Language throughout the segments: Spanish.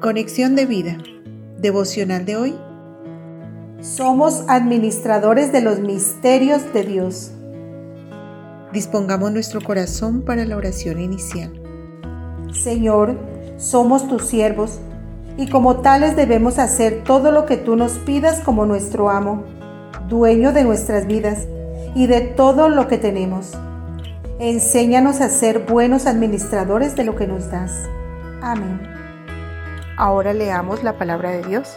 Conexión de vida. Devocional de hoy. Somos administradores de los misterios de Dios. Dispongamos nuestro corazón para la oración inicial. Señor, somos tus siervos y como tales debemos hacer todo lo que tú nos pidas como nuestro amo, dueño de nuestras vidas y de todo lo que tenemos. Enséñanos a ser buenos administradores de lo que nos das. Amén. Ahora leamos la palabra de Dios.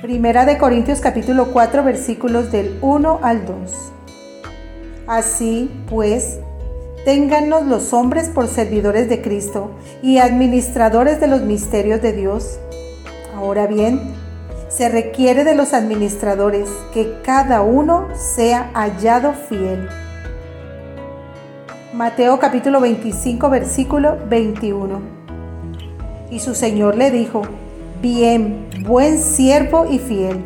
Primera de Corintios capítulo 4 versículos del 1 al 2. Así pues, téngannos los hombres por servidores de Cristo y administradores de los misterios de Dios. Ahora bien, se requiere de los administradores que cada uno sea hallado fiel. Mateo capítulo 25 versículo 21. Y su Señor le dijo, Bien, buen siervo y fiel,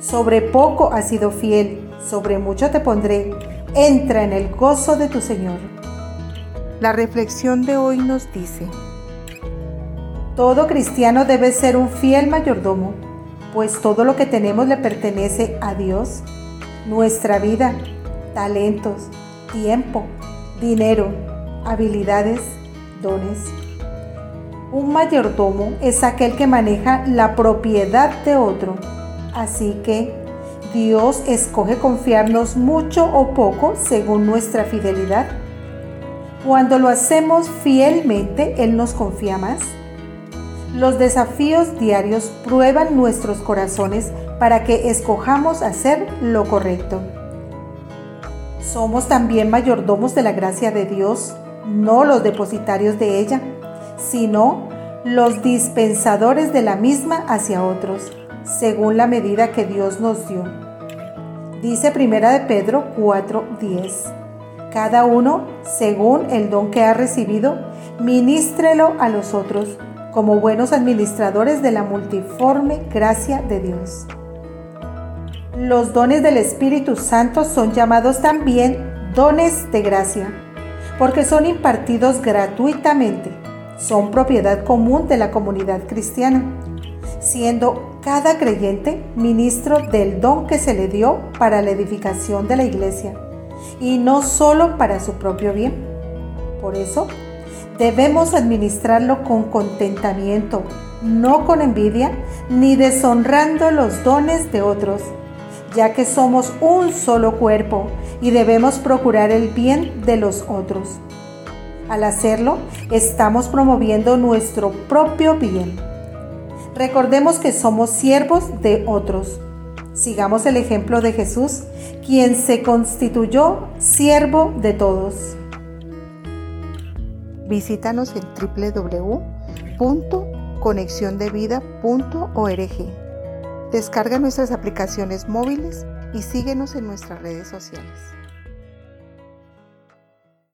sobre poco has sido fiel, sobre mucho te pondré, entra en el gozo de tu Señor. La reflexión de hoy nos dice, Todo cristiano debe ser un fiel mayordomo, pues todo lo que tenemos le pertenece a Dios, nuestra vida, talentos, tiempo, dinero, habilidades, dones. Un mayordomo es aquel que maneja la propiedad de otro, así que Dios escoge confiarnos mucho o poco según nuestra fidelidad. Cuando lo hacemos fielmente, Él nos confía más. Los desafíos diarios prueban nuestros corazones para que escojamos hacer lo correcto. Somos también mayordomos de la gracia de Dios, no los depositarios de ella, sino los dispensadores de la misma hacia otros, según la medida que Dios nos dio. Dice Primera de Pedro 4:10. Cada uno, según el don que ha recibido, ministrelo a los otros como buenos administradores de la multiforme gracia de Dios. Los dones del Espíritu Santo son llamados también dones de gracia, porque son impartidos gratuitamente, son propiedad común de la comunidad cristiana, siendo cada creyente ministro del don que se le dio para la edificación de la iglesia, y no solo para su propio bien. Por eso, Debemos administrarlo con contentamiento, no con envidia, ni deshonrando los dones de otros, ya que somos un solo cuerpo y debemos procurar el bien de los otros. Al hacerlo, estamos promoviendo nuestro propio bien. Recordemos que somos siervos de otros. Sigamos el ejemplo de Jesús, quien se constituyó siervo de todos. Visítanos en www.conexiondevida.org. Descarga nuestras aplicaciones móviles y síguenos en nuestras redes sociales.